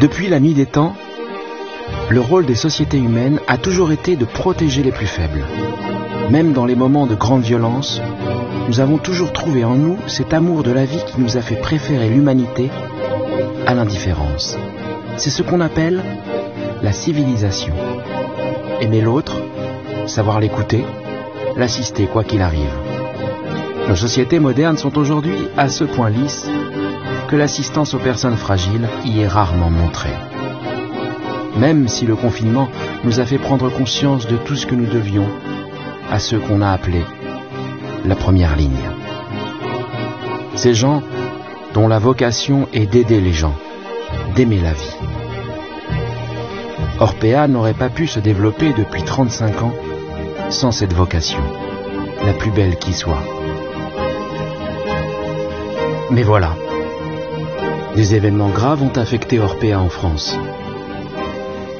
Depuis la nuit des temps, le rôle des sociétés humaines a toujours été de protéger les plus faibles. Même dans les moments de grande violence, nous avons toujours trouvé en nous cet amour de la vie qui nous a fait préférer l'humanité à l'indifférence. C'est ce qu'on appelle la civilisation. Aimer l'autre, savoir l'écouter, l'assister quoi qu'il arrive. Nos sociétés modernes sont aujourd'hui à ce point lisses que l'assistance aux personnes fragiles y est rarement montrée. Même si le confinement nous a fait prendre conscience de tout ce que nous devions à ceux qu'on a appelés la première ligne. Ces gens dont la vocation est d'aider les gens, d'aimer la vie. Orpea n'aurait pas pu se développer depuis 35 ans sans cette vocation, la plus belle qui soit. Mais voilà, des événements graves ont affecté Orpea en France,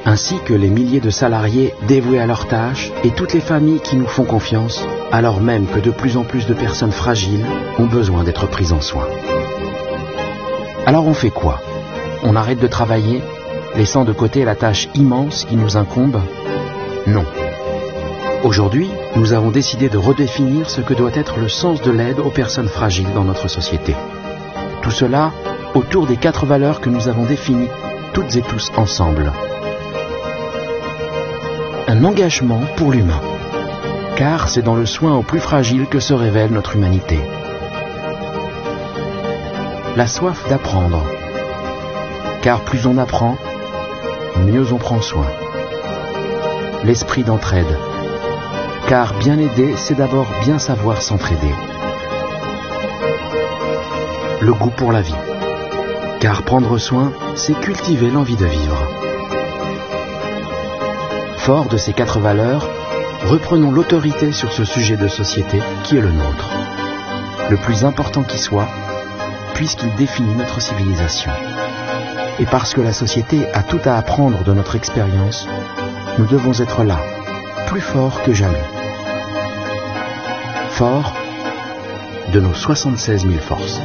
ainsi que les milliers de salariés dévoués à leurs tâches et toutes les familles qui nous font confiance, alors même que de plus en plus de personnes fragiles ont besoin d'être prises en soin. Alors on fait quoi? On arrête de travailler, laissant de côté la tâche immense qui nous incombe? Non. Aujourd'hui, nous avons décidé de redéfinir ce que doit être le sens de l'aide aux personnes fragiles dans notre société. Tout cela autour des quatre valeurs que nous avons définies toutes et tous ensemble. Un engagement pour l'humain, car c'est dans le soin aux plus fragiles que se révèle notre humanité. La soif d'apprendre, car plus on apprend, mieux on prend soin. L'esprit d'entraide, car bien aider, c'est d'abord bien savoir s'entraider. Le goût pour la vie, car prendre soin, c'est cultiver l'envie de vivre. Fort de ces quatre valeurs, reprenons l'autorité sur ce sujet de société qui est le nôtre. Le plus important qui soit, puisqu'il définit notre civilisation. Et parce que la société a tout à apprendre de notre expérience, nous devons être là, plus forts que jamais. Forts de nos 76 000 forces.